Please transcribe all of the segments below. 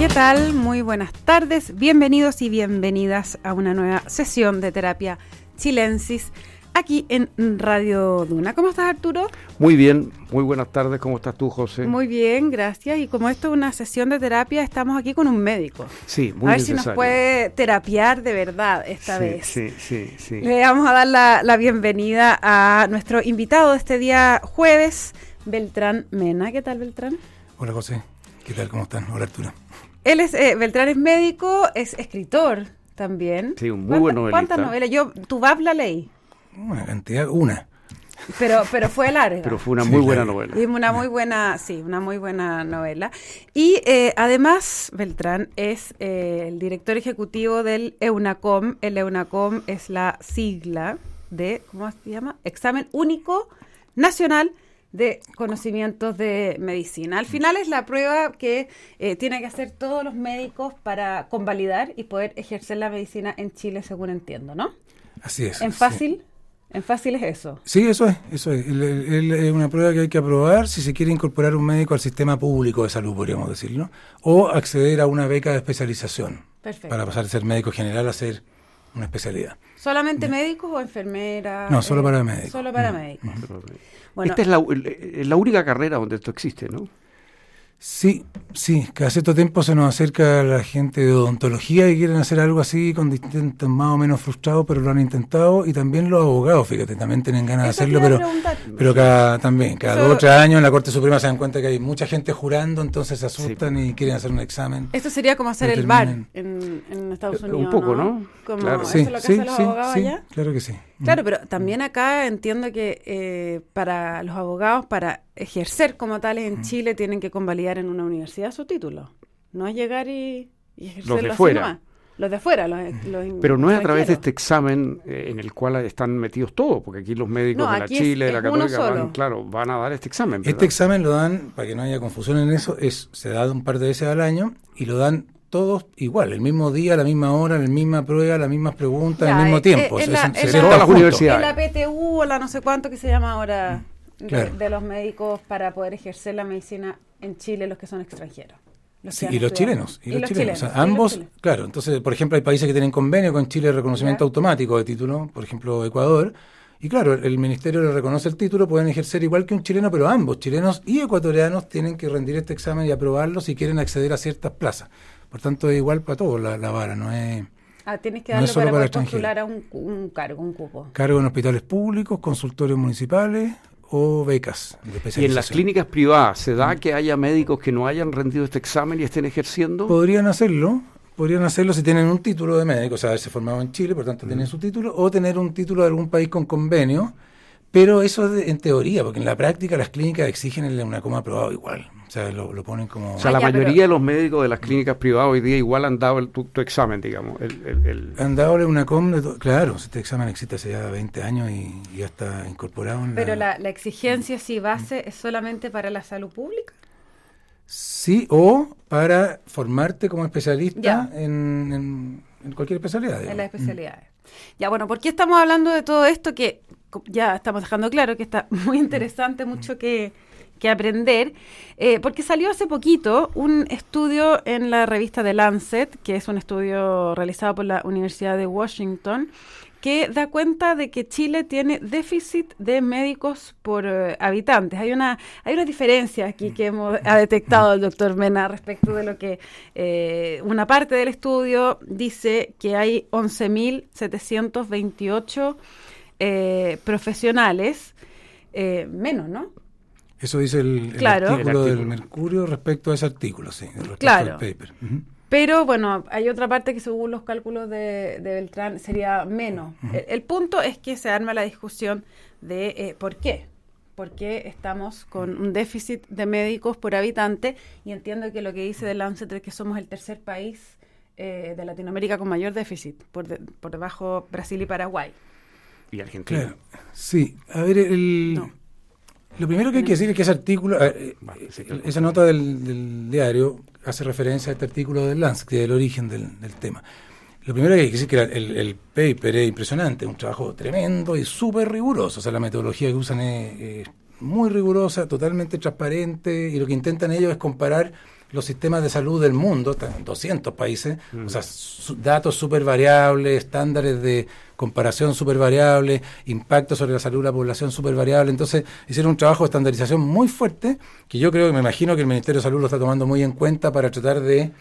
¿Qué tal? Muy buenas tardes, bienvenidos y bienvenidas a una nueva sesión de terapia chilensis aquí en Radio Duna. ¿Cómo estás, Arturo? Muy bien, muy buenas tardes. ¿Cómo estás tú, José? Muy bien, gracias. Y como esto es una sesión de terapia, estamos aquí con un médico. Sí, muy A ver si nos puede terapiar de verdad esta sí, vez. Sí, sí, sí. Le vamos a dar la, la bienvenida a nuestro invitado de este día jueves, Beltrán Mena. ¿Qué tal, Beltrán? Hola, José. ¿Qué tal? ¿Cómo están? Hola, Arturo. Él es, eh, Beltrán es médico, es escritor también. Sí, un muy buen ¿Cuánta- novelista. ¿Cuántas novelas? Yo, tu VAP la leí, Una cantidad, una. pero, pero fue larga. Pero fue una muy buena novela. Y una muy buena, sí, una muy buena novela. Y eh, además, Beltrán es eh, el director ejecutivo del EUNACOM. El EUNACOM es la sigla de, ¿cómo se llama? Examen Único Nacional de Conocimientos de Medicina. Al final es la prueba que eh, tienen que hacer todos los médicos para convalidar y poder ejercer la medicina en Chile, según entiendo, ¿no? Así es. En sí. fácil, en fácil es eso. Sí, eso es, eso es. El- el- el- Es una prueba que hay que aprobar si se quiere incorporar un médico al sistema público de salud, podríamos decirlo, o acceder a una beca de especialización Perfecto. para pasar de ser médico general a ser una especialidad. ¿Solamente médicos o enfermeras? No, solo para médicos. Solo para Mm, médicos. Bueno, Esta es la, el- la única carrera donde esto existe, ¿no? Sí, sí, cada cierto tiempo se nos acerca la gente de odontología y quieren hacer algo así con distintos más o menos frustrados, pero lo han intentado y también los abogados, fíjate, también tienen ganas de hacerlo, pero, pero cada, también, cada Eso- dos o tres años en la Corte Suprema se dan cuenta que hay mucha gente jurando, entonces se asustan y quieren hacer un examen. esto sería como hacer el bar en, en Estados Eh, Unidos. un poco, ¿no? Como, Claro. ¿Eso Sí, es lo que sí, hacen los sí, abogados sí, allá? claro que sí. Claro, pero también acá entiendo que eh, para los abogados, para ejercer como tales en Chile, tienen que convalidar en una universidad su título. No es llegar y, y ejercerlo así fuera. nomás. Los de fuera, los, los Pero no es a través de este examen eh, en el cual están metidos todos, porque aquí los médicos No, de la es- Chile, de la Católica, van, claro, van a dar este examen. ¿verdad? Este examen lo dan, para que no haya confusión en eso, es se da un par de veces al año y lo dan todos igual, el mismo día, la misma hora, la misma prueba, las mismas preguntas, al mismo tiempo. se- en la- PTU o la no sé cuánto que se llama ahora de, Claro. de los médicos para poder ejercer la medicina en Chile, los que son extranjeros. Los Sí, que y los chilenos. Y, los, chilenos. chilenos, O sea, y los ambos, chilenos. claro. Entonces, por ejemplo, hay países que tienen convenio con Chile de reconocimiento automático de título, por ejemplo, Ecuador. Y claro, el ministerio le reconoce el título, pueden ejercer igual que un chileno, pero ambos, chilenos y ecuatorianos, tienen que rendir este examen y aprobarlo si quieren acceder a ciertas plazas. Por tanto, es igual para todos la, la vara, no es Ah, tienes que No darlo solo para, para postular a un, un cargo, un cupo. cargo en hospitales públicos, consultorios municipales o becas de Y en las clínicas privadas, ¿se da que haya médicos que no hayan rendido este examen y estén ejerciendo? Podrían hacerlo, podrían hacerlo si tienen un título de médico, o sea, haberse formado en Chile, por tanto tienen su título, o tener un título de algún país con convenio, pero eso es de- en teoría, porque en la práctica las clínicas exigen el una coma aprobado igual, o sea, lo, lo ponen como... O sea, Ah, la ya, mayoría pero- de los médicos de las clínicas privadas hoy día igual han dado el, tu, tu examen, digamos. El, el- el- Han dado una com, claro, este examen existe hace ya 20 años y, y ya está incorporado en Pero la, la exigencia, si base, es solamente para la salud pública. Sí, o para formarte como especialista en, en- en cualquier especialidad. en las especialidades. Ya, bueno, ¿por qué estamos hablando de todo esto? Que ya estamos dejando claro que está muy interesante, mucho que, que aprender, eh, porque salió hace poquito un estudio en la revista The Lancet, que es un estudio realizado por la Universidad de Washington, que da cuenta de que Chile tiene déficit de médicos por eh, habitantes. Hay una hay una diferencia aquí que hemos, ha detectado el doctor Mena respecto de lo que eh, una parte del estudio dice que hay 11.728 eh, profesionales, eh, menos, ¿no? Eso dice el, artículo El del artículo. Mercurio respecto a ese artículo, sí, respecto Claro. al paper. Pero bueno, hay otra parte que según los cálculos de, de Beltrán sería menos. el, el punto es que se arma la discusión de eh, por qué. ¿Por qué estamos con un déficit de médicos por habitante? Y entiendo que lo que dice The Lancet es que somos el tercer país eh, de Latinoamérica con mayor déficit, por, de- por debajo Brasil y Paraguay. y Argentina. Claro. Sí, a ver, el, No. Lo primero que hay que decir es que ese artículo, eh, eh, esa nota del, del diario hace referencia a este artículo del Lancet, que es el origen del, del tema. Lo primero que hay que decir es que el, el paper es impresionante, es un trabajo tremendo y súper riguroso. O sea, la metodología que usan es, es muy rigurosa, totalmente transparente, y lo que intentan ellos es comparar los sistemas de salud del mundo, están en 200 países, Mm. o sea, su- datos súper variables, estándares de comparación súper variables, impacto sobre la salud de la población súper variable. Entonces, hicieron un trabajo de estandarización muy fuerte, que yo creo que me imagino que el Ministerio de Salud lo está tomando muy en cuenta para tratar de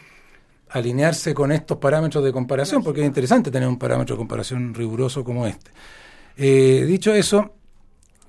alinearse con estos parámetros de comparación, porque es interesante tener un parámetro de comparación riguroso como este. Eh, dicho eso,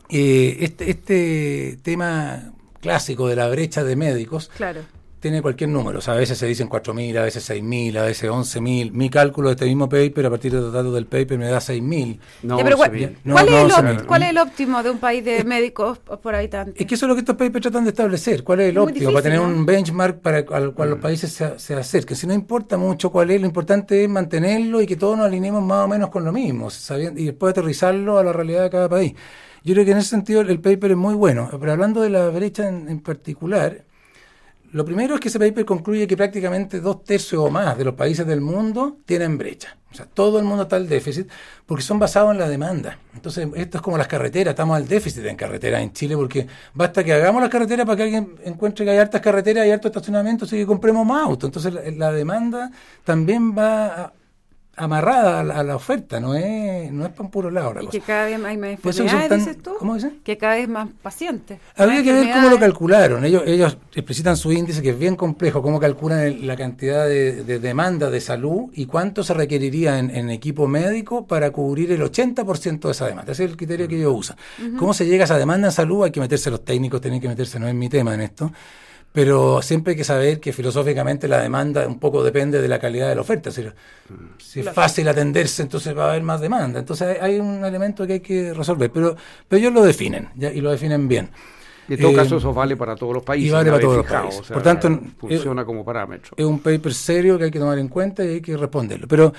eh, este, este tema clásico de la brecha de médicos Claro. Tiene cualquier número. O sea, a veces se dicen 4.000, a veces 6.000, a veces 11.000. Mi cálculo de este mismo paper, a partir de los datos del paper, me da 6.000. No, pero ¿cuál. No, cuál no, es el, cuál es el óptimo de un país de médicos por habitante? Es que eso es lo que estos papers tratan de establecer. ¿Cuál es el Es óptimo? para tener ¿no? un benchmark para al cual los países se, se acerquen. Si no importa mucho cuál es, lo importante es mantenerlo y que todos nos alineemos más o menos con lo mismo, sabiendo- y después aterrizarlo a la realidad de cada país. Yo creo que en ese sentido el paper es muy bueno. Pero hablando de la brecha en, en particular, lo primero es que ese paper concluye que prácticamente dos tercios o más de los países del mundo tienen brecha. O sea, todo el mundo está al déficit porque son basados en la demanda. Entonces, esto es como las carreteras, estamos al déficit en carreteras en Chile porque basta que hagamos las carreteras para que alguien encuentre que hay hartas carreteras y harto estacionamiento, así que compremos más autos. Entonces, la, la demanda también va a- amarrada a la, a la oferta, no es, no es para un puro lado la Y cosa. que cada vez hay más enfermedades, tan- dices tú. Que cada vez más pacientes. Habría que ver cómo lo calcularon. Ellos, ellos explicitan su índice que es bien complejo, cómo calculan el- la cantidad de, de demanda de salud y cuánto se requeriría en, en equipo médico para cubrir el 80% de esa demanda. Ese es el criterio que ellos usan. ¿Cómo se llega a esa demanda en salud? Hay que meterse los técnicos, tienen que meterse, no es mi tema en esto. Pero siempre hay que saber que filosóficamente la demanda un poco depende de la calidad de la oferta. Si, si es fácil atenderse, entonces va a haber más demanda. Entonces hay, un elemento que hay que resolver. Pero, pero ellos lo definen ¿ya? y lo definen bien. Y en todo Eh, caso, eso vale para todos los países. y vale para todos los fijado, países. o sea, Por tanto, eh, funciona como parámetro. Es un paper serio que hay que tomar en cuenta y hay que responderlo. Pero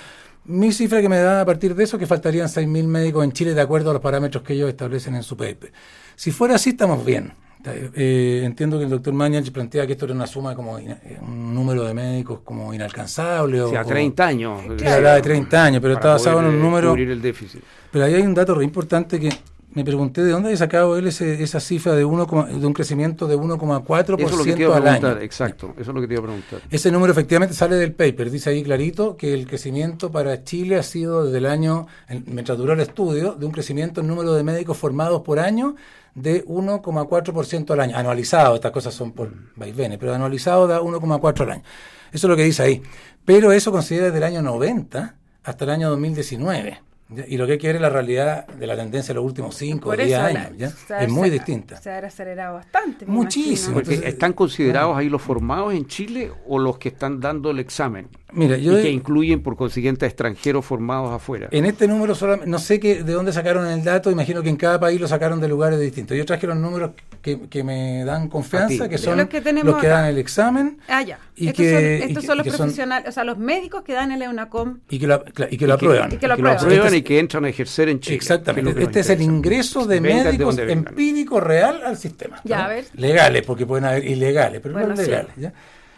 mi cifra que me da a partir de eso que faltarían 6.000 médicos en Chile de acuerdo a los parámetros que ellos establecen en su paper. Si fuera así, estamos bien. Eh, entiendo que el doctor Mañach plantea que esto era una suma como eh, un número de médicos como inalcanzable. O sea, o, 30 años. Él hablaba de 30 años, pero está basado en un eh, número... Cubrir el déficit. Pero ahí hay un dato re importante que me pregunté de dónde había sacado él ese- esa cifra de, uno, de un crecimiento de 1,4% Eso es lo que te iba a al año. exacto. Eso es lo que te iba a preguntar. Ese número efectivamente sale del paper. Dice ahí clarito que el crecimiento para Chile ha sido desde el año, mientras duró el estudio, de un crecimiento en número de médicos formados por año de 1,4% al año. Anualizado, estas cosas son por vaivenes, pero anualizado da 1,4 al año. Eso es lo que dice ahí. Pero eso considera desde el año 90 hasta el año 2019. ¿Ya? Y lo que hay que ver es la realidad de la tendencia de los últimos 5 o Por 10 eso años. Es muy distinta. Se ha acelerado bastante. Muchísimo. Entonces, ¿Están considerados ahí los formados en Chile o los que están dando el examen? Mira, yo y que incluyen, por consiguiente, a extranjeros formados afuera. En este número solamente, no sé qué, de dónde sacaron el dato, imagino que en cada país lo sacaron de lugares distintos. Yo traje los números que, que me dan confianza, que son Los que tenemos los que acá. dan el examen Ah, ya. Y estos que- son, y estos que- son los que son- profesionales, o sea, los médicos que dan el EUNACOM. y que lo, y que lo que- aprueban. y que lo que lo aprueban. Y que entran a ejercer en Chile. Exactamente. Este es el ingreso de de médicos vengan. empírico real al sistema. Ya, ¿no? a ver. Legales, porque pueden haber ilegales, pero Bueno, no sí. legales. ¿ya?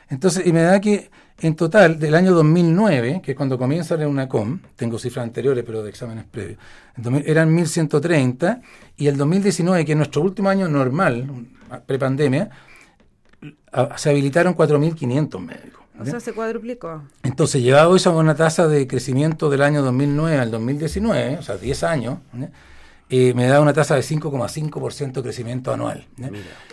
Entonces, y me da que en total, del año 2009, que es cuando comienza la UNACOM, tengo cifras anteriores, pero de exámenes previos, en 2000 eran 1.130, y el 2019, que es nuestro último año normal, prepandemia, se habilitaron 4.500 médicos. O ¿ya? sea, se cuadruplicó. Entonces, llevado eso a una tasa de crecimiento del año 2009 al 2019, o sea, 10 años, eh, me da una tasa de 5,5% de crecimiento anual.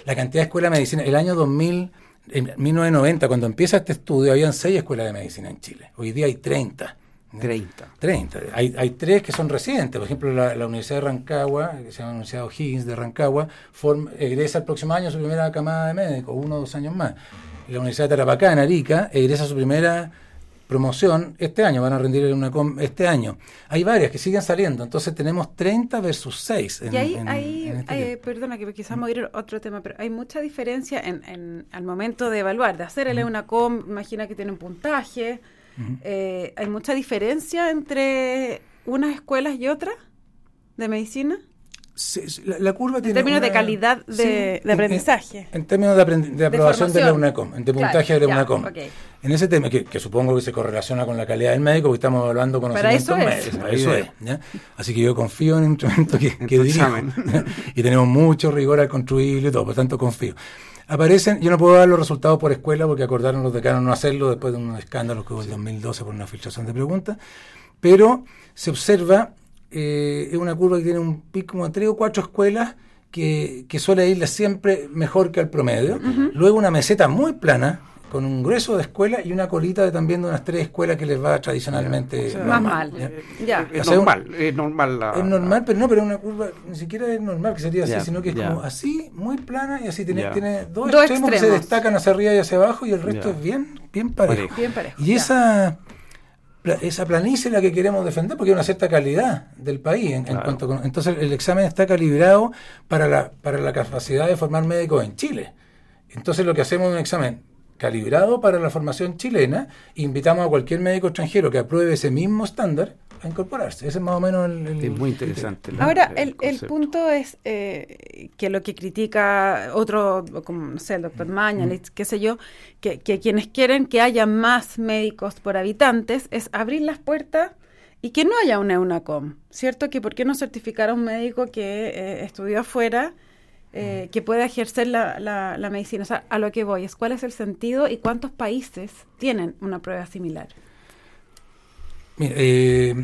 La cantidad de escuelas de medicina, el año 2000, en 1990, cuando empieza este estudio, habían 6 escuelas de medicina en Chile. Hoy día hay 30. ¿ya? 30. 30. Hay, hay tres que son recientes. Por ejemplo, la, la Universidad de Rancagua, que se llama Universidad O'Higgins de Rancagua, egresa el próximo año su primera camada de médicos, uno o dos años más. La Universidad de Tarapacá, en Arica, egresa su primera promoción este año, van a rendir una com- este año. Hay varias que siguen saliendo, entonces tenemos 30 versus 6. En, y ahí, en- ahí en este eh, perdona que quizás me voy a ir a otro tema, pero hay mucha diferencia en, en- al momento de evaluar, de hacer el EUNACOM, imagina que tiene un puntaje, eh, hay mucha diferencia entre unas escuelas y otras de medicina. La, la curva En tiene términos de calidad de- sí, de en- en- aprendizaje. En, términos de, aprendi- de aprobación de, la formación. UNACOM, de Claro, puntaje de la UNACOM. En ese tema, que, que supongo que se correlaciona con la calidad del médico, porque estamos evaluando conocimientos eso es. médicos. Para es eso la es. ¿ya? Así que yo confío en el instrumento que, En que examen. y tenemos mucho rigor al construirlo y todo, por tanto confío. Aparecen, yo no puedo dar los resultados por escuela porque acordaron los decanos no hacerlo después de un escándalo que hubo en el 2012 por una filtración de preguntas, pero se observa, eh, es una curva que tiene un pico como tres o cuatro escuelas que, que suele irle siempre mejor que al promedio. Luego una meseta muy plana, con un grueso de escuelas y una colita de también de unas tres escuelas que les va tradicionalmente O sea, Más mal. ¿ya? Ya. Es O sea, normal, es normal la... Es normal, pero no, pero es una curva, ni siquiera es normal que sería así, sino que es como así, muy plana, y así tiene, tiene dos, Dos extremos, que se destacan hacia arriba y hacia abajo, y el resto es bien, bien parejo. Bien parejo. Y esa, esa planicie es la que queremos defender porque hay una cierta calidad del país. En, cuanto con- entonces el examen está calibrado para la, para la capacidad de formar médicos en Chile. Entonces lo que hacemos es un examen calibrado para la formación chilena invitamos a cualquier médico extranjero que apruebe ese mismo estándar a incorporarse. Ese es más o menos el... el- Es muy interesante. la- Ahora, el, el punto es eh, que lo que critica otro, como no sé, el doctor Mañalich, qué sé yo, que, que quienes quieren que haya más médicos por habitantes es abrir las puertas y que no haya una EUNACOM, ¿cierto? Que por qué no certificar a un médico que eh, estudió afuera, eh, que pueda ejercer la, la, la medicina. O sea, a lo que voy es cuál es el sentido y cuántos países tienen una prueba similar. Mira, eh,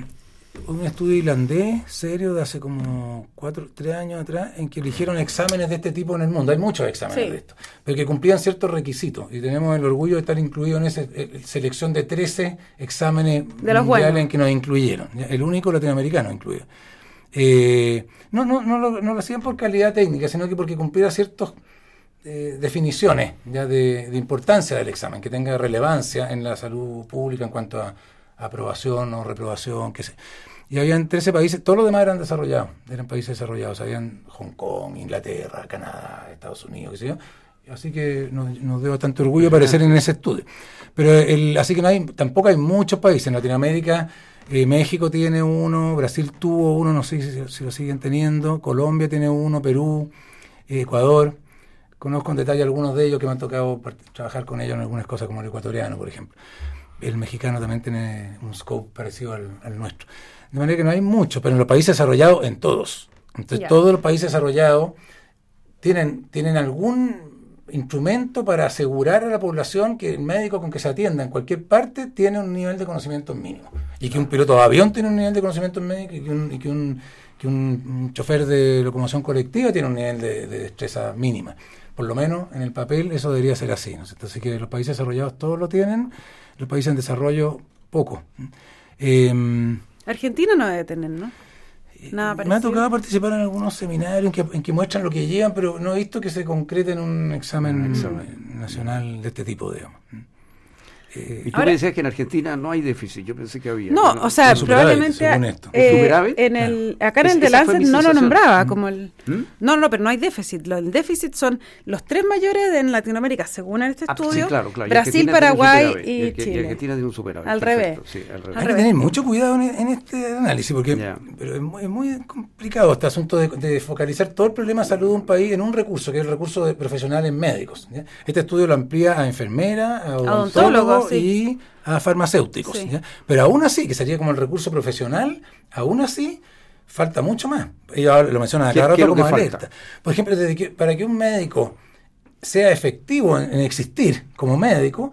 un estudio irlandés serio de hace como cuatro, tres años atrás en que eligieron exámenes de este tipo en el mundo. Hay muchos exámenes Sí. de esto, pero que cumplían ciertos requisitos. Y tenemos el orgullo de estar incluidos en esa eh, selección de 13 exámenes De los mundiales buenos. en que nos incluyeron. El único latinoamericano incluido. Eh, no, no, no, lo, no lo hacían por calidad técnica, sino que porque cumpliera ciertos eh, definiciones ya de, de importancia del examen, que tenga relevancia en la salud pública en cuanto a aprobación o reprobación, qué sé. Y habían 13 países, todos los demás eran desarrollados, eran países desarrollados, habían Hong Kong, Inglaterra, Canadá, Estados Unidos, qué sé yo. Así que nos, nos dio bastante orgullo aparecer en ese estudio. Pero el, así que no hay, tampoco hay muchos países en Latinoamérica. Eh, México tiene uno, Brasil tuvo uno, no sé si, si lo siguen teniendo, Colombia tiene uno, Perú, eh, Ecuador. Conozco en detalle algunos de ellos que me han tocado trabajar con ellos en algunas cosas, como el ecuatoriano, por ejemplo. El mexicano también tiene un scope parecido al, al nuestro. De manera que no hay mucho, pero en los países desarrollados, en todos. Entonces, todos los países desarrollados tienen, tienen algún instrumento para asegurar a la población que el médico con que se atienda en cualquier parte tiene un nivel de conocimiento mínimo. Y que un piloto de avión tiene un nivel de conocimiento médico y que un, y que un, que un- chofer de locomoción colectiva tiene un nivel de, de destreza mínima. Por lo menos en el papel eso debería ser así. ¿no? es cierto? Así que los países desarrollados todos lo tienen, los países en desarrollo poco. Eh, Argentina no debe tener, ¿no? Nada me ha tocado participar en algunos seminarios en que, en que muestran lo que llevan, pero no he visto que se concrete en un examen, Un examen. nacional de este tipo, digamos. Eh, Y tú Ahora- me decías que en Argentina no hay déficit, yo pensé que había. No, o sea, probablemente según esto. eh, ¿Un superávit? en el acá en Es- el de esa fue Lancet mi no lo nombraba Mm. como el ¿Mm? No, no, pero no hay déficit. Lo- el déficit son los tres mayores en Latinoamérica, según este Ah, sí, estudio, claro, Brasil, Paraguay y, Chile. Argentina tiene un superávit. Al perfecto, revés. Sí, al revés. Al Hay que revés. tener mucho cuidado en, en este análisis, porque pero es, muy, es muy complicado este asunto de, de focalizar todo el problema de salud de un país en un recurso, que es el recurso de profesionales médicos. ¿ya? Este estudio lo amplía a enfermeras, a odontólogos sí. y a farmacéuticos. Sí. ¿ya? Pero aún así, que sería como el recurso profesional, aún así falta mucho más. Ellos ahora lo mencionan a ¿Qué- cada rato lo como que falta? alerta. Por ejemplo, desde que- para que un médico sea efectivo en, en existir como médico,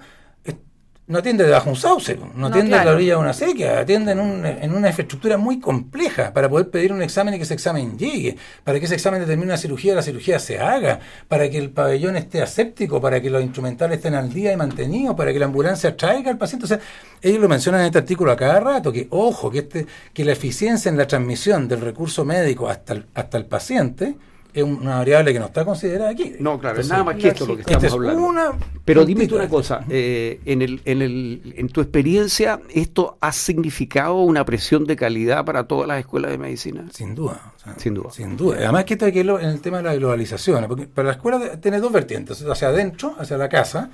no atiende debajo de un sauce, no No, atiende en claro. la orilla de una sequía, atiende en, un- en una infraestructura muy compleja para poder pedir un examen y que ese examen llegue, para que ese examen determine una cirugía, la cirugía se haga, para que el pabellón esté aséptico, para que los instrumentales estén al día y mantenidos, para que la ambulancia traiga al paciente. O sea, ellos lo mencionan en este artículo a cada rato, que ojo, que, este, que la eficiencia en la transmisión del recurso médico hasta el, hasta el paciente es una variable que no está considerada aquí. No, claro, es nada más que esto lo que esta estamos es hablando. una Pero dime una cosa, eh, en, el, en, el, en tu experiencia, ¿esto ha significado una presión de calidad para todas las escuelas de medicina? Sin duda. o sea, Sin duda. Sin duda. Además que que verlo en el tema de la globalización, porque para la escuela tiene dos vertientes, hacia adentro, hacia la casa,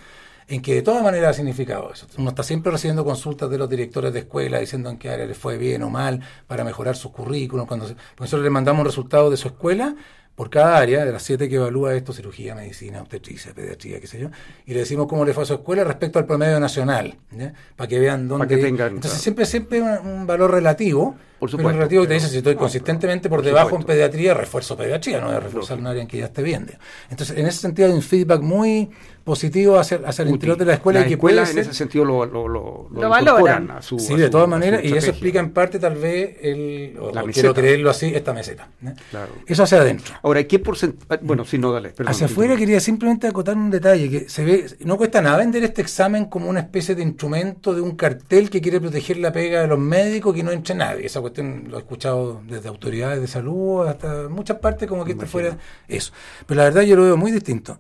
en que de todas maneras ha significado eso. Uno está siempre recibiendo consultas de los directores de escuela diciendo en qué área le fue bien o mal para mejorar su currículum. Cuando nosotros le mandamos resultados de su escuela, por cada área, de las siete que evalúa esto, cirugía, medicina, obstetricia, pediatría, qué sé yo, y le decimos cómo le fue a su escuela respecto al promedio nacional, para que vean dónde... que tengan, Entonces siempre siempre un, un valor relativo, por supuesto, pero relativo que te dice si estoy consistentemente por, debajo en pediatría, refuerzo pediatría, no de reforzar un área en que ya esté bien. Entonces, en ese sentido hay un feedback muy positivo hacia, hacia el interior de la escuela. La y que escuela puede en ese sentido lo, lo, lo, lo valoran. A su, sí, a de todas maneras, y eso explica en parte tal vez, el, o, o quiero creerlo así, esta meseta. ¿eh? Claro. Eso hacia adentro. Ahora, ¿qué porcentaje? Bueno, si no, dale. Perdón, hacia afuera quería simplemente acotar un detalle, que se ve, no cuesta nada vender este examen como una especie de instrumento de un cartel que quiere proteger la pega de los médicos, que no entre nadie. Esa cuestión lo he escuchado desde autoridades de salud hasta muchas partes como que esto fuera eso. Pero la verdad yo lo veo muy distinto.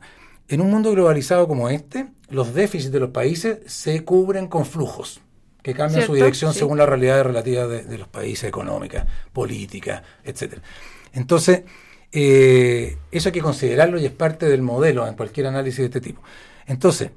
En un mundo globalizado como este, los déficits de los países se cubren con flujos que cambian su dirección sí. según las realidades relativas de, de, los países, económicas, políticas, etcétera. Entonces, eh, eso hay que considerarlo y es parte del modelo en cualquier análisis de este tipo. Entonces,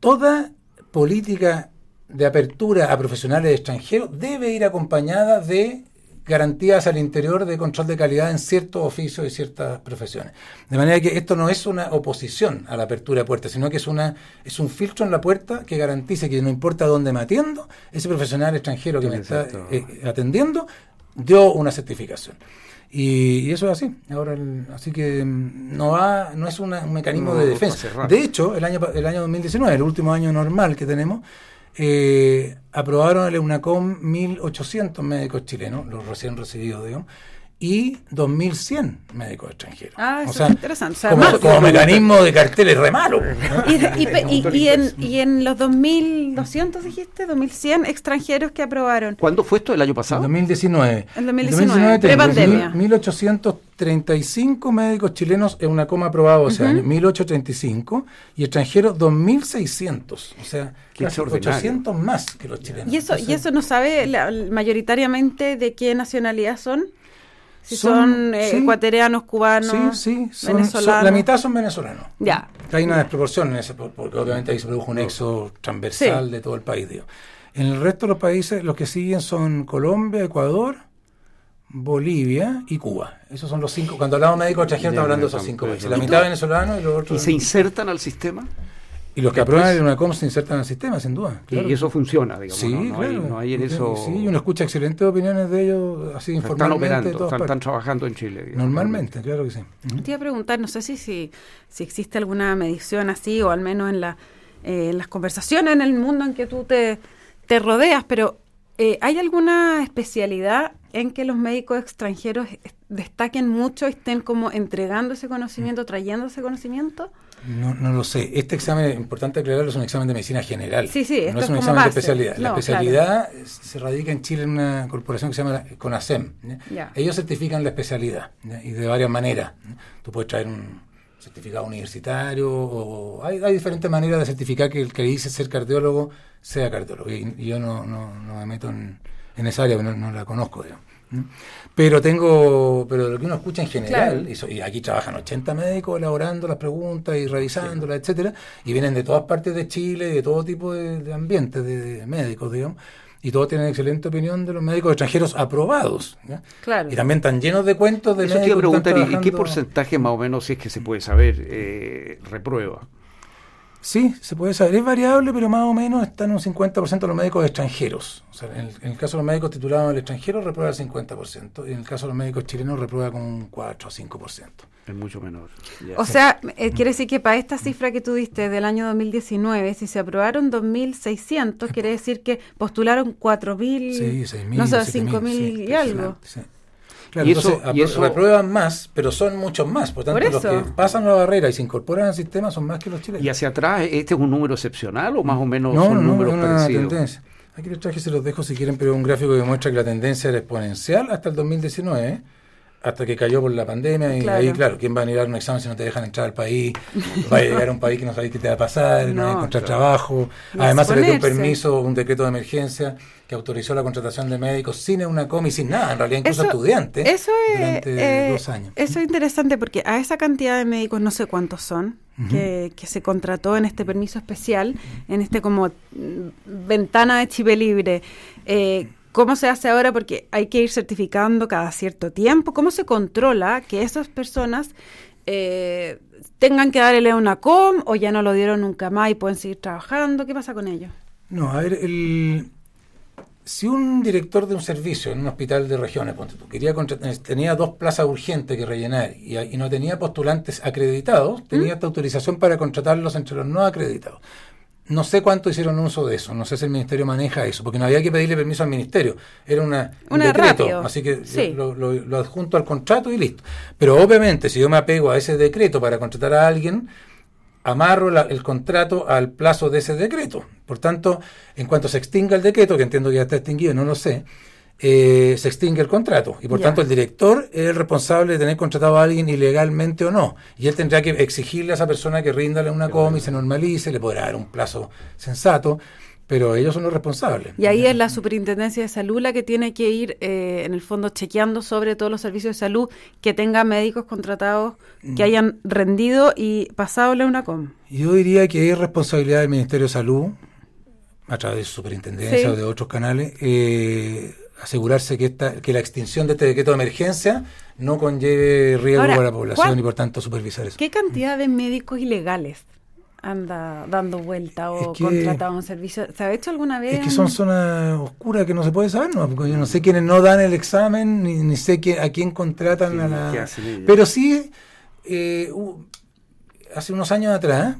toda política de apertura a profesionales extranjeros debe ir acompañada de garantías al interior de control de calidad en ciertos oficios y ciertas profesiones. De manera que esto no es una oposición a la apertura de puertas, sino que es una es un filtro en la puerta que garantice que no importa dónde me atiendo, ese profesional extranjero que Exacto. me está eh, atendiendo dio una certificación. Y, y, eso es así. Ahora, el, así que no va, no es una, un mecanismo no, de defensa. De hecho, el año el año 2019, el último año normal que tenemos, eh, aprobaron el EUNACOM 1.800 médicos chilenos, los recién recibidos, digamos, y 2.100 médicos extranjeros. Ah, eso o sea, es interesante. O sea, como, más, como mecanismo de carteles re malo. ¿no? Y, y, y, en, y en los 2.200, dijiste, 2.100 extranjeros que aprobaron. ¿Cuándo fue esto? ¿El año pasado? En 2019. En 2019, pre-pandemia. 1.835 médicos chilenos en una coma aprobado ese uh -huh. año, 1.835, y extranjeros 2.600. O sea, Qué casi 800 más que los chilenos. ¿Y eso, Entonces, ¿y eso no sabe la, mayoritariamente de qué nacionalidad son? Si son, son eh, sí, ecuatorianos, cubanos, sí, sí, son, venezolanos. Son, la mitad son venezolanos. Ya. Hay una desproporción en ese, porque obviamente ahí se produjo un éxodo transversal sí. de todo el país. Digo. En el resto de los países, los que siguen son Colombia, Ecuador, Bolivia y Cuba. Esos son los cinco. Cuando hablamos de médicos extranjeros, estamos hablando de esos cinco países. La mitad venezolanos y los otros. ¿Y se insertan al sistema? Y los que aprueban el UNACOM se insertan al sistema, sin duda. Claro. Y eso funciona, digamos. Sí, no, no claro. Hay, no hay en eso... Sí, uno escucha excelentes opiniones de ellos, así informalmente. Están operando, están, están, trabajando en Chile. Digamos, Normalmente, claro que sí. Uh -huh. Te iba a preguntar, no sé si, si, si existe alguna medición así, o al menos en, la, eh, en las conversaciones en el mundo en que tú te, te rodeas, pero eh, ¿hay alguna especialidad en que los médicos extranjeros destaquen mucho, estén como entregando ese conocimiento, -huh. trayendo ese conocimiento? No, no lo sé. Este examen, importante aclararlo, es un examen de medicina general. Sí, sí, no es un examen base. de especialidad. No, la especialidad claro. se radica en Chile en una corporación que se llama CONASEM. Ellos certifican la especialidad y de varias maneras. Tú puedes traer un certificado universitario o hay, hay, diferentes maneras de certificar que el que dice ser cardiólogo sea cardiólogo. Y, y yo no, no, no, me meto en, en esa área, no, no la conozco. Digamos. Pero tengo, pero lo que uno escucha en general, claro. y, so, y, aquí trabajan 80 médicos elaborando las preguntas y revisándolas, sí. etcétera, y vienen de todas partes de Chile, de todo tipo de, de ambientes, de, de, médicos, digamos, y todos tienen excelente opinión de los médicos extranjeros aprobados. ¿ya? Claro. Y también están llenos de cuentos de Eso médicos. Te iba a preguntar, ¿y qué porcentaje más o menos, si es que se puede saber, eh, reprueba? Sí, se puede saber. Es variable, pero más o menos están un 50% de los médicos extranjeros. O sea, en el, en el, caso de los médicos titulados en el extranjero, reprueba el 50%. Y en el caso de los médicos chilenos, reprueba con un 4 o 5%. Es mucho menor. Yeah. O sea, eh, quiere decir que para esta cifra que tú diste del año 2019, si se aprobaron 2.600, quiere decir que postularon 4.000, sí, 6.000, no sé, 5.000 sí, y algo. Sí. Claro, y eso, entonces, y eso reprueban más, pero son muchos más. Por tanto, Por los que pasan la barrera y se incorporan al sistema son más que los chilenos. ¿Y hacia atrás este es un número excepcional o más o menos no, son no, números no, parecidos? tendencia. Aquí les traje, se los dejo si quieren, pero un gráfico que muestra que la tendencia era exponencial hasta el 2019. Hasta que cayó por la pandemia y Claro. ahí, claro, ¿quién va a negar un examen si no te dejan entrar al país? Va a llegar a un país que no sabéis qué te va a pasar, no, No. vas a encontrar Claro. trabajo. Y Además se le dio un permiso, un decreto de emergencia que autorizó la contratación de médicos sin una y sin nada, en realidad incluso Eso- estudiantes, Eso es, durante eh, dos años. eso es interesante porque a esa cantidad de médicos, no sé cuántos son, que, que se contrató en este permiso especial, en este como mm, ventana de chip libre, eh, ¿cómo se hace ahora? Porque hay que ir certificando cada cierto tiempo. ¿Cómo se controla que esas personas eh, tengan que darle una com o ya no lo dieron nunca más y pueden seguir trabajando? ¿Qué pasa con ellos? No, a ver, el, si un director de un servicio en un hospital de regiones, ponte tú, quería contratar- tenía dos plazas urgentes que rellenar y, y no tenía postulantes acreditados, tenía esta autorización para contratarlos entre los no acreditados. No sé cuánto hicieron uso de eso, no sé si el ministerio maneja eso, porque no había que pedirle permiso al ministerio, era una, un decreto, rápido, así que sí. lo, lo- lo adjunto al contrato y listo. Pero obviamente, si yo me apego a ese decreto para contratar a alguien, amarro la- el contrato al plazo de ese decreto. Por tanto, en cuanto se extinga el decreto, que entiendo que ya está extinguido, no lo sé, eh, se extingue el contrato. Y por tanto, el director es el responsable de tener contratado a alguien ilegalmente o no. Y él tendrá que exigirle a esa persona que ríndale una coma y se normalice, le podrá dar un plazo sensato, pero ellos son los responsables. Y ahí es la Superintendencia de Salud la que tiene que ir, eh, en el fondo, chequeando sobre todos los servicios de salud que tengan médicos contratados que Mm. hayan rendido y pasado la UNACOM. Yo diría que es responsabilidad del Ministerio de Salud, a través de su superintendencia Sí. o de otros canales, eh, asegurarse que, esta, que la extinción de este decreto de emergencia no conlleve riesgo Ahora, para la población ¿cuál- y por tanto supervisar eso. ¿Qué cantidad de médicos ilegales anda dando vuelta o Es que- contratado en servicio? ¿Se ha hecho alguna vez? Es que son zonas oscuras que no se puede saber, ¿no? Porque yo no sé quiénes no dan el examen, ni, ni sé qué- a quién contratan Sí, a la... Pero sí, eh, hace unos años atrás,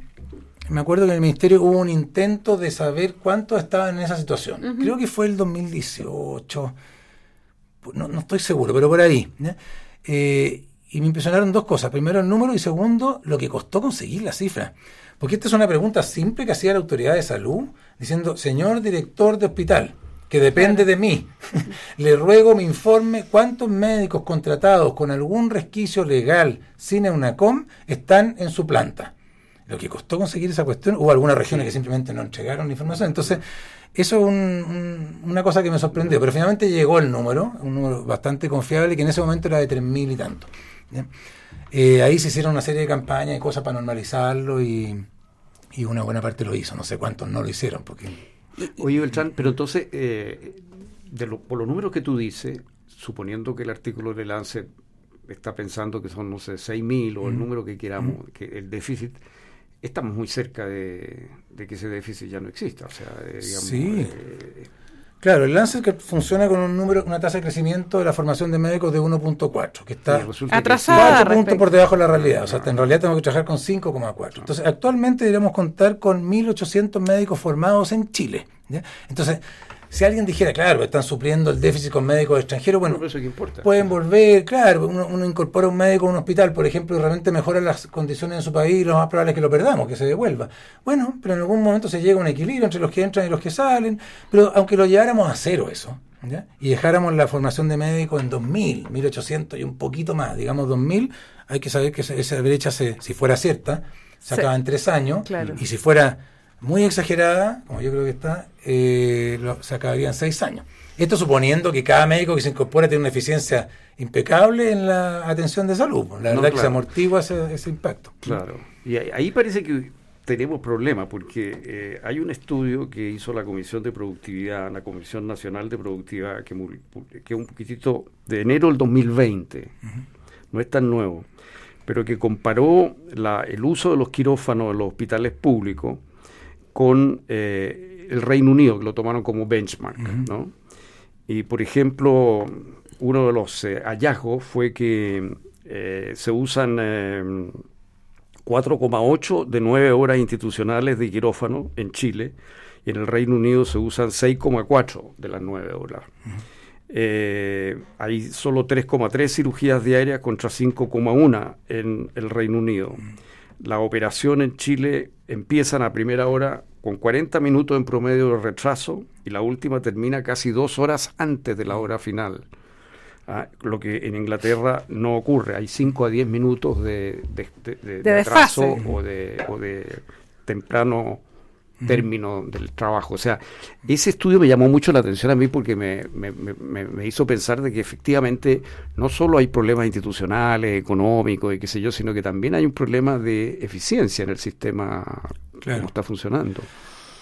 me acuerdo que en el ministerio hubo un intento de saber cuántos estaban en esa situación. Creo que fue el 2018, no, no estoy seguro, pero por ahí. Eh, y me impresionaron dos cosas. Primero el número y segundo lo que costó conseguir la cifra. Porque esta es una pregunta simple que hacía la autoridad de salud, diciendo, señor director de hospital, que depende de mí, le ruego me informe cuántos médicos contratados con algún resquicio legal sin EUNACOM están en su planta. Lo que costó conseguir esa cuestión, hubo algunas regiones que simplemente no entregaron la información. Entonces, eso es un- un- una cosa que me sorprendió. Pero finalmente llegó el número, un número bastante confiable, que en ese momento era de 3.000 y tanto. Eh, ahí se hicieron una serie de campañas y cosas para normalizarlo y, y una buena parte lo hizo. No sé cuántos no lo hicieron, porque Oye, Beltrán, pero entonces, eh, de lo- por los números que tú dices, suponiendo que el artículo de Lancet está pensando que son, no sé, 6.000 o el número que queramos, que el déficit, estamos muy cerca de, de que ese déficit ya no exista. O sea, eh, digamos, Sí. eh, Claro, el Lancet que funciona con un número, una tasa de crecimiento de la formación de médicos de 1.4, que está y resulta que Atrasada. sí. Ah, cuatro puntos respecto. por debajo de la realidad. O sea, en realidad tenemos que trabajar con 5,4. Entonces, actualmente deberíamos contar con 1.800 médicos formados en Chile. ¿ya? Entonces, si alguien dijera, claro, están supliendo el déficit con médicos extranjeros, bueno, eso qué importa. pueden volver, claro, uno, uno incorpora un médico a un hospital, por ejemplo, y realmente mejora las condiciones en su país, y lo más probable es que lo perdamos, que se devuelva. Bueno, pero en algún momento se llega a un equilibrio entre los que entran y los que salen, pero aunque lo lleváramos a cero eso, ¿ya? y dejáramos la formación de médicos en 2.000, 1.800 y un poquito más, digamos 2.000, hay que saber que esa- esa brecha, se, si fuera cierta, se Sí. acaba en tres años, Claro. y si fuera muy exagerada, como yo creo que está, eh, lo- se acabaría en seis años. Esto suponiendo que cada médico que se incorpora tiene una eficiencia impecable en la atención de salud. pues, La No, verdad que se amortigua ese, ese impacto. Claro. Y ahí, parece que tenemos problemas porque eh, hay un estudio que hizo la Comisión de Productividad, la Comisión Nacional de Productividad, que, que es un poquitito de enero del 2020, no es tan nuevo, pero que comparó la- el uso de los quirófanos en los hospitales públicos con eh, el Reino Unido, que lo tomaron como benchmark, ¿no? Y por ejemplo, uno de los eh, hallazgos fue que eh, se usan eh, 4,8 de 9 horas institucionales de quirófano en Chile y en el Reino Unido se usan 6,4 de las 9 horas. Eh, hay solo 3,3 cirugías diarias contra 5,1 en el Reino Unido. La operación en Chile empiezan a primera hora con 40 minutos en promedio de retraso y la última termina casi dos horas antes de la hora final. Ah, lo que en Inglaterra no ocurre. Hay 5 a 10 minutos de, de, de, De atraso desfase. o de, o término del trabajo. O sea, ese estudio me llamó mucho la atención a mí porque me, me- me- hizo pensar de que efectivamente no solo hay problemas institucionales, económicos y qué sé yo, sino que también hay un problema de eficiencia en el sistema Claro. como está funcionando.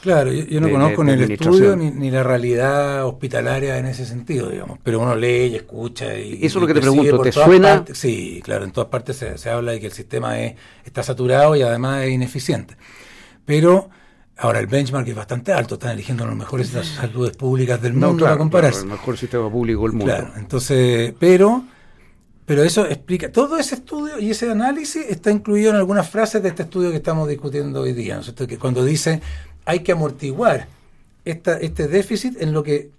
Claro, yo, yo no de- conozco de ni el estudio ni, ni la realidad hospitalaria en ese sentido, digamos, pero uno lee y escucha y... Eso es lo que te pregunto, ¿te suena? partes- sí, claro, en todas partes se, se habla de que el sistema es, está saturado y además es ineficiente. Pero ahora el benchmark es bastante alto, están eligiendo los mejores saludes públicas del mundo para claro, compararse. claro, el mejor sistema público del mundo. Claro, entonces, pero, pero eso explica, todo ese estudio y ese análisis está incluido en algunas frases de este estudio que estamos discutiendo hoy día, ¿no es cierto? Que cuando dice hay que amortiguar esta, este déficit en lo que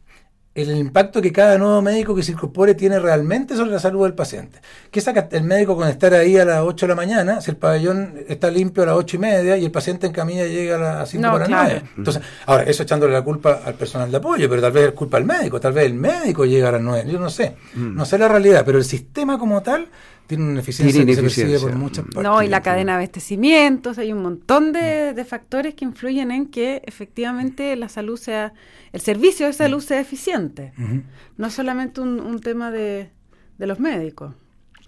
el impacto que cada nuevo médico que se incorpore tiene realmente sobre la salud del paciente. ¿Qué saca el médico con estar ahí a las 8 de la mañana si el pabellón está limpio a las 8 y media y el paciente en camilla llega a las 5 No, para las claro. 9? Entonces, ahora, eso echándole la culpa al personal de apoyo, pero tal vez es culpa al médico, tal vez el médico llega a las 9, yo no sé. No sé la realidad, pero el sistema como tal tiene una eficiencia Tiene que se por muchas partes. No, y la cadena de abastecimientos, hay un montón de, de factores que influyen en que efectivamente la salud sea, el servicio de salud sea eficiente. No solamente un, un tema de, de los médicos.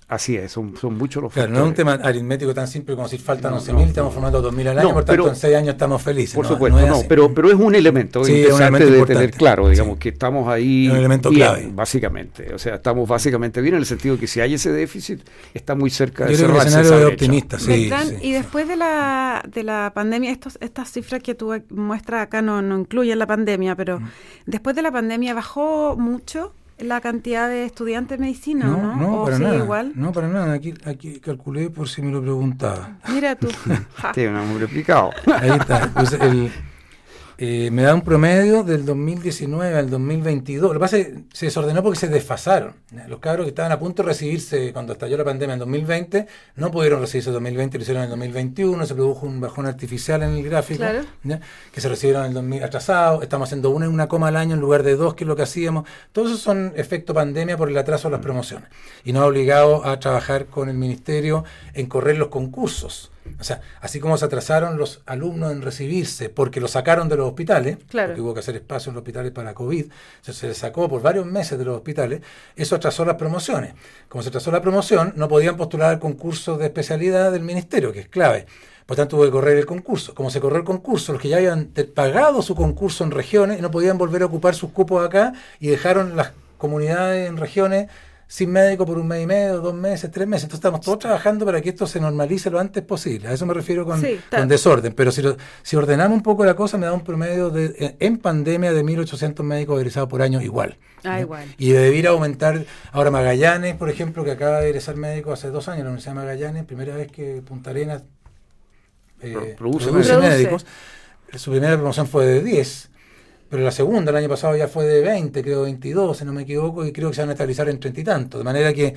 Así es, son, son muchos los Claro, no es un tema aritmético tan simple como si faltan No, 11.000 no, y estamos formando 2.000 al año, No, por tanto pero- en 6 años estamos felices. Por supuesto, no pero, pero es un elemento Sí, es un interesante elemento de importante. tener claro, digamos, Sí. que estamos ahí Es un elemento bien, clave. básicamente. O sea, estamos básicamente bien en el sentido que si hay ese déficit, está muy cerca de Yo creo que el optimista, sí. Beltrán, sí. y después de la, de la pandemia, estos, estas cifras que tú muestras acá no, no incluyen la pandemia, pero Mm. después de la pandemia bajó mucho la cantidad de estudiantes de medicina, ¿o No, ¿no? no, ¿O para sigue nada. igual? No, para nada. Aquí, aquí calculé por si me lo preguntaba. Mira tú. Tiene un nombre explicado. Ahí está. Pues el, eh, me da un promedio del 2019 al 2022. Lo que pasa es que se desordenó porque se desfasaron. Los cabros que estaban a punto de recibirse cuando estalló la pandemia en 2020 no pudieron recibirse en 2020, lo hicieron en 2021. Se produjo un bajón artificial en el gráfico. Claro. ¿ya? Que se recibieron en el 2000 atrasado. Estamos haciendo una, una coma al año en lugar de dos, que es lo que hacíamos. Todos esos son efecto pandemia por el atraso de las promociones. Y nos ha obligado a trabajar con el ministerio en correr los concursos. O sea, así como se atrasaron los alumnos en recibirse porque lo sacaron de los hospitales, Claro. porque hubo que hacer espacio en los hospitales para COVID, se les sacó por varios meses de los hospitales, eso atrasó las promociones. Como se atrasó la promoción, no podían postular al concurso de especialidad del ministerio, que es clave. Por tanto, tuvo que correr el concurso. Como se corrió el concurso, los que ya habían pagado su concurso en regiones no podían volver a ocupar sus cupos acá y dejaron las comunidades en regiones sin médico por un mes y medio, dos meses, tres meses. Entonces estamos todos trabajando para que esto se normalice lo antes posible. A eso me refiero con, Sí, está- con desorden. Pero si, lo- si ordenamos un poco la cosa, me da un promedio de, en- en pandemia de 1.800 médicos egresados por año igual. Ah, ¿no? igual. Y debiera aumentar ahora Magallanes, por ejemplo, que acaba de egresar médico hace dos años, la Universidad de Magallanes, primera vez que Punta Arenas eh, Pro- produce produce médicos. médicos. Su primera promoción fue de 10, pero la segunda el año pasado ya fue de 20, creo 22, si no me equivoco, y creo que se van a estabilizar en 30 y tanto. De manera que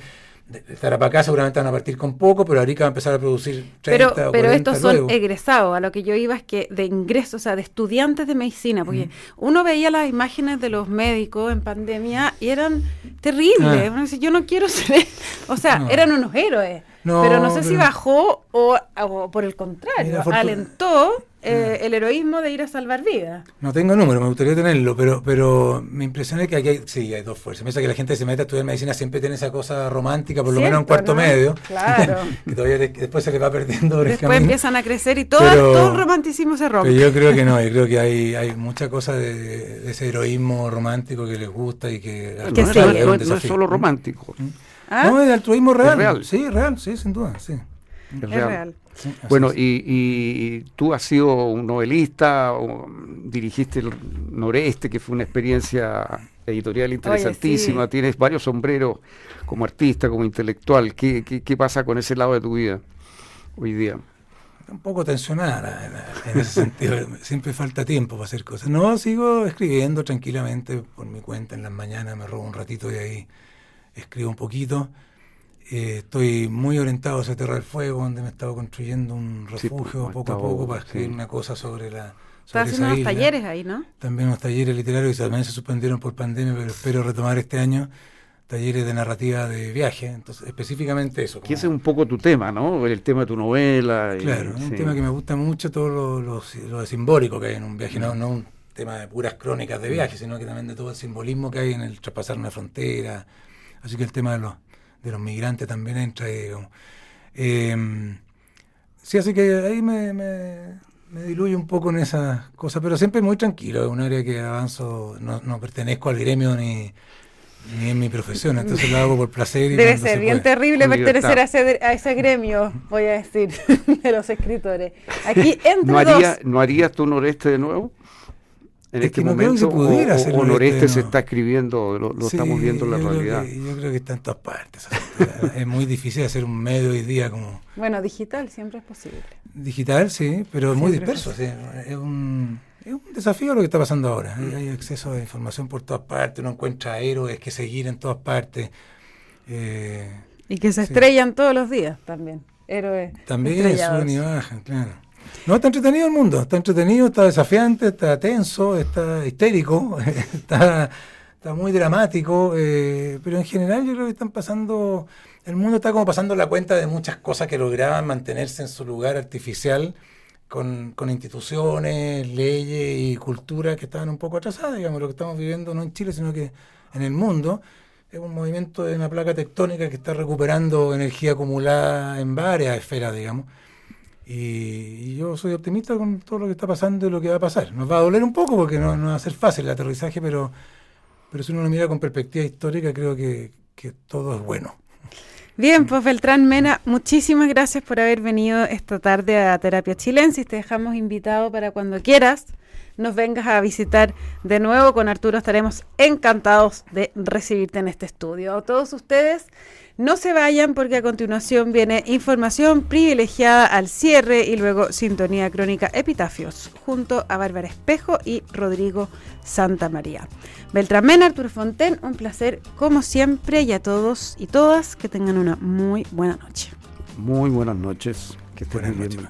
Tarapacá seguramente van a partir con poco, pero Arica va a empezar a producir 30 Pero, o pero 40 estos son egresados. A lo que yo iba es que de ingresos, o sea, de estudiantes de medicina, porque uno veía las imágenes de los médicos en pandemia y eran terribles. Ah. Uno dice, yo no quiero ser. O sea, No. eran unos héroes. No, pero no sé si bajó o, o por el contrario, Mira, alentó eh, el heroísmo de ir a salvar vidas. No tengo número, me gustaría tenerlo, pero pero me impresiona que aquí hay, sí, hay dos fuerzas. Piensa que la gente que se mete a estudiar medicina siempre tiene esa cosa romántica, por lo menos en Cierto, cuarto ¿no? medio. Claro. que todavía después se le va perdiendo por Después camino. empiezan a crecer y todo, Pero- todo el romanticismo se rompe. Pero yo creo que no, yo creo que hay, hay mucha cosa de, de ese heroísmo romántico que les gusta y que... No, Que no, sí. es, un no es- no es solo romántico, ¿Ah? No, es altruismo real. real. Sí, es real, sí, sin duda, sí. es es real. Sí, Bueno, es. y, y- tú has sido un novelista, o dirigiste el Noreste, que fue una experiencia editorial interesantísima, sí. tienes varios sombreros como artista, como intelectual. ¿Qué, qué, qué pasa con ese lado de tu vida hoy día? un poco tensionada en ese sentido. Siempre falta tiempo para hacer cosas. No, sigo escribiendo tranquilamente por mi cuenta en las mañanas, me robo un ratito de ahí, escribo un poquito. Eh, estoy muy orientado hacia Tierra del Fuego, donde me he estado construyendo un Sí, refugio pues, poco a poco para escribir sí. una cosa sobre la. Estás haciendo unos isla. talleres ahí, ¿no? También unos talleres literarios que también se suspendieron por pandemia, pero espero retomar este año talleres de narrativa de viaje, entonces específicamente eso. Que ese es un poco tu tema, ¿no? El tema de tu novela. Claro, es un tema que me gusta mucho, todo lo, simbólico que hay en un viaje, no, no un tema de puras crónicas de viaje, sino que también de todo el simbolismo que hay en el traspasar una frontera. Así que el tema de los, de los migrantes también entra ahí. Eh, sí, así que ahí me, me, me, diluye un poco en esas cosas, pero siempre muy tranquilo, es un área que avanzo, no, no pertenezco al gremio ni ni en mi profesión, entonces lo hago por placer. Y Debe ser bien terrible pertenecer a ese, a ese, gremio, voy a decir, de los escritores. Aquí entre ¿No, haría, ¿No harías tú Noreste de nuevo? En este momento, o, Noreste se está escribiendo, lo, estamos viendo en la realidad. yo creo que está en todas partes. es muy difícil hacer un medio hoy día como... Bueno, digital siempre es posible. Digital, sí, pero muy disperso. Es un es un desafío lo que está pasando ahora. Hay, acceso a información por todas partes, uno encuentra héroes que seguir en todas partes. Eh, y que se estrellan todos los días también. Héroes. También suben y bajan, claro. No, está entretenido el mundo, está entretenido, está desafiante, está tenso, está histérico, está, muy dramático, eh, pero en general yo creo que están pasando, el mundo está como pasando la cuenta de muchas cosas que lograban mantenerse en su lugar artificial con, con, instituciones, leyes y culturas que estaban un poco atrasadas, digamos, lo que estamos viviendo no en Chile, sino que en el mundo. Es un movimiento de una placa tectónica que está recuperando energía acumulada en varias esferas, digamos. Y, yo soy optimista con todo lo que está pasando y lo que va a pasar. Nos va a doler un poco porque no, no va a ser fácil el aterrizaje, pero, pero si uno lo mira con perspectiva histórica, creo que, que todo es bueno. Bien, pues Beltrán Mena, muchísimas gracias por haber venido esta tarde a Terapia Chilensis. Te dejamos invitado para cuando quieras nos vengas a visitar de nuevo. Con Arturo estaremos encantados de recibirte en este estudio. A todos ustedes, no se vayan porque a continuación viene información privilegiada al cierre y luego sintonía crónica Epitafios junto a Bárbara Espejo y Rodrigo Santa María. Beltramén, Arturo Fonten, un placer como siempre y a todos y todas que tengan una muy buena noche. Muy buenas noches. Que estén bien,